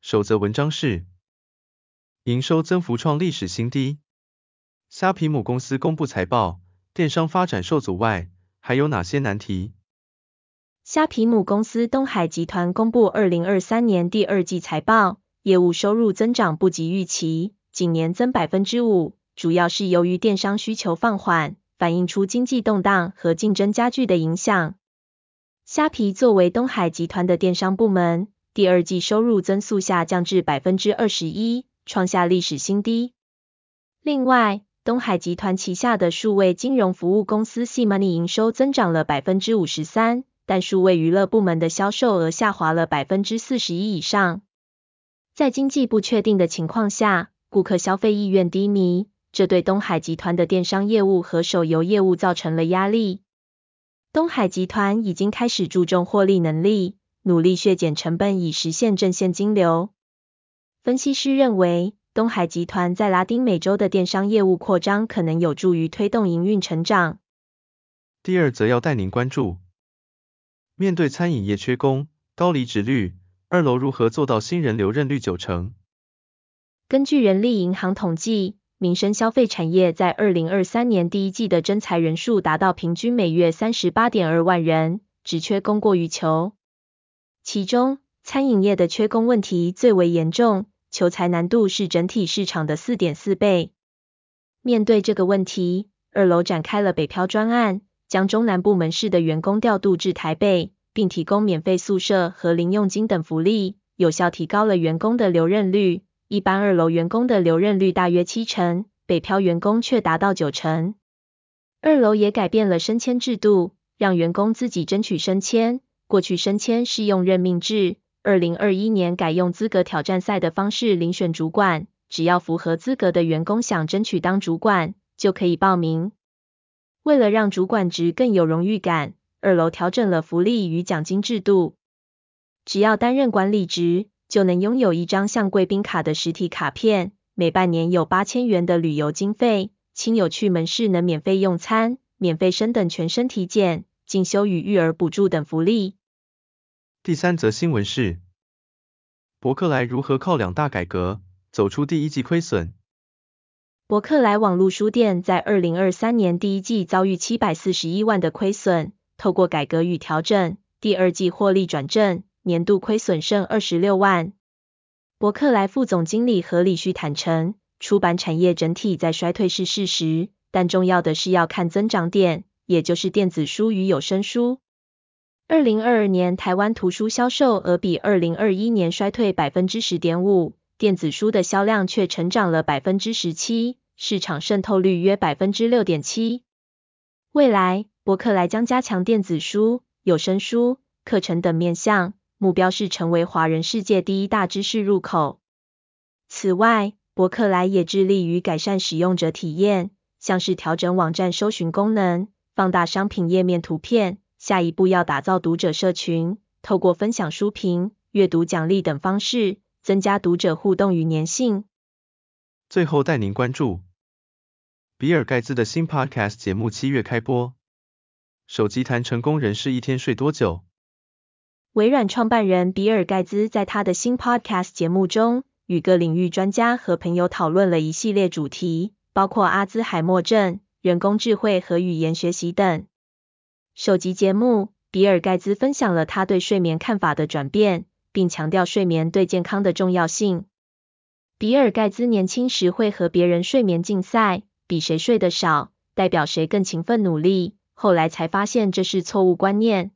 首则文章是：营收增幅创历史新低。虾皮母公司公布财报，电商发展受阻外，还有哪些难题？虾皮母公司东海集团公布二零二三年第二季财报，业务收入增长不及预期，仅年增百分之五，主要是由于电商需求放缓。反映出经济动荡和竞争加剧的影响。虾皮作为东海集团的电商部门，第二季收入增速下降至百分之二十一，创下历史新低。另外，东海集团旗下的数位金融服务公司 SeaMoney 营收增长了百分之五十三，但数位娱乐部门的销售额下滑了百分之四十一以上。在经济不确定的情况下，顾客消费意愿低迷。这对东海集团的电商业务和手游业务造成了压力。东海集团已经开始注重获利能力，努力削减成本以实现正现金流。分析师认为，东海集团在拉丁美洲的电商业务扩张可能有助于推动营运成长。第二则要带您关注，面对餐饮业缺工、高离职率，二楼如何做到新人留任率九成？根据人力银行统计。民生消费产业在二零二三年第一季的征才人数达到平均每月三十八点二万人，只缺供过于求。其中，餐饮业的缺工问题最为严重，求才难度是整体市场的四点四倍。面对这个问题，二楼展开了北漂专案，将中南部门市的员工调度至台北，并提供免费宿舍和零用金等福利，有效提高了员工的留任率。一般二楼员工的留任率大约七成，北漂员工却达到九成。二楼也改变了升迁制度，让员工自己争取升迁。过去升迁是用任命制，二零二一年改用资格挑战赛的方式遴选主管，只要符合资格的员工想争取当主管，就可以报名。为了让主管职更有荣誉感，二楼调整了福利与奖金制度，只要担任管理职。就能拥有一张像贵宾卡的实体卡片，每半年有八千元的旅游经费，亲友去门市能免费用餐，免费升等全身体检、进修与育儿补助等福利。第三则新闻是，伯克莱如何靠两大改革走出第一季亏损？伯克莱网络书店在二零二三年第一季遭遇七百四十一万的亏损，透过改革与调整，第二季获利转正。年度亏损剩二十六万。伯克莱副总经理何礼旭坦承，出版产业整体在衰退是事实，但重要的是要看增长点，也就是电子书与有声书。二零二二年台湾图书销售额比二零二一年衰退百分之十点五，电子书的销量却成长了百分之十七，市场渗透率约百分之六点七。未来，博客来将加强电子书、有声书、课程等面向。目标是成为华人世界第一大知识入口。此外，博客来也致力于改善使用者体验，像是调整网站搜寻功能、放大商品页面图片。下一步要打造读者社群，透过分享书评、阅读奖励等方式，增加读者互动与粘性。最后带您关注，比尔盖茨的新 Podcast 节目七月开播。手机谈成功人士一天睡多久？微软创办人比尔盖茨在他的新 Podcast 节目中，与各领域专家和朋友讨论了一系列主题，包括阿兹海默症、人工智慧和语言学习等。首集节目，比尔盖茨分享了他对睡眠看法的转变，并强调睡眠对健康的重要性。比尔盖茨年轻时会和别人睡眠竞赛，比谁睡得少，代表谁更勤奋努力，后来才发现这是错误观念。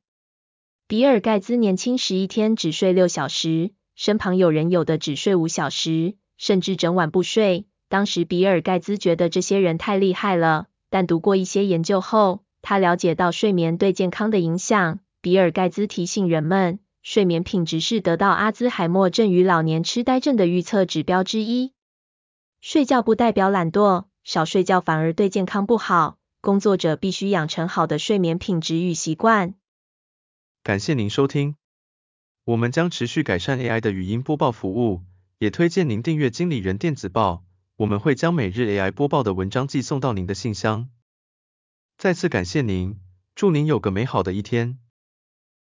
比尔盖茨年轻时一天只睡六小时，身旁有人有的只睡五小时，甚至整晚不睡。当时比尔盖茨觉得这些人太厉害了，但读过一些研究后，他了解到睡眠对健康的影响。比尔盖茨提醒人们，睡眠品质是得到阿兹海默症与老年痴呆症的预测指标之一。睡觉不代表懒惰，少睡觉反而对健康不好。工作者必须养成好的睡眠品质与习惯。感谢您收听，我们将持续改善 AI 的语音播报服务，也推荐您订阅经理人电子报，我们会将每日 AI 播报的文章寄送到您的信箱。再次感谢您，祝您有个美好的一天。